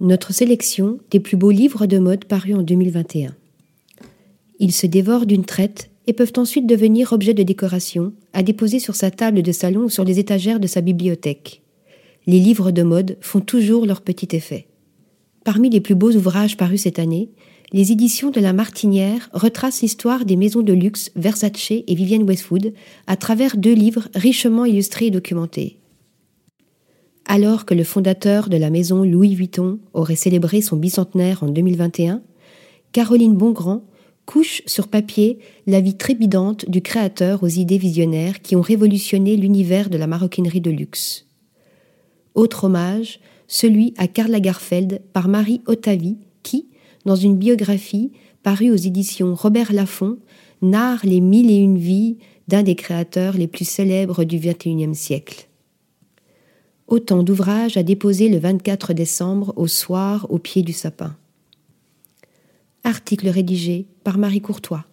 notre sélection des plus beaux livres de mode parus en 2021. Ils se dévorent d'une traite et peuvent ensuite devenir objets de décoration à déposer sur sa table de salon ou sur les étagères de sa bibliothèque. Les livres de mode font toujours leur petit effet. Parmi les plus beaux ouvrages parus cette année, les éditions de La Martinière retracent l'histoire des maisons de luxe Versace et Vivienne Westwood à travers deux livres richement illustrés et documentés. Alors que le fondateur de la maison Louis Vuitton aurait célébré son bicentenaire en 2021, Caroline Bongrand couche sur papier la vie trépidante du créateur aux idées visionnaires qui ont révolutionné l'univers de la maroquinerie de luxe. Autre hommage, celui à Karl Lagerfeld par Marie Ottavi, qui, dans une biographie parue aux éditions Robert Laffont, narre les mille et une vies d'un des créateurs les plus célèbres du XXIe siècle. Autant d'ouvrages à déposer le 24 décembre au soir au pied du sapin. Article rédigé par Marie Courtois.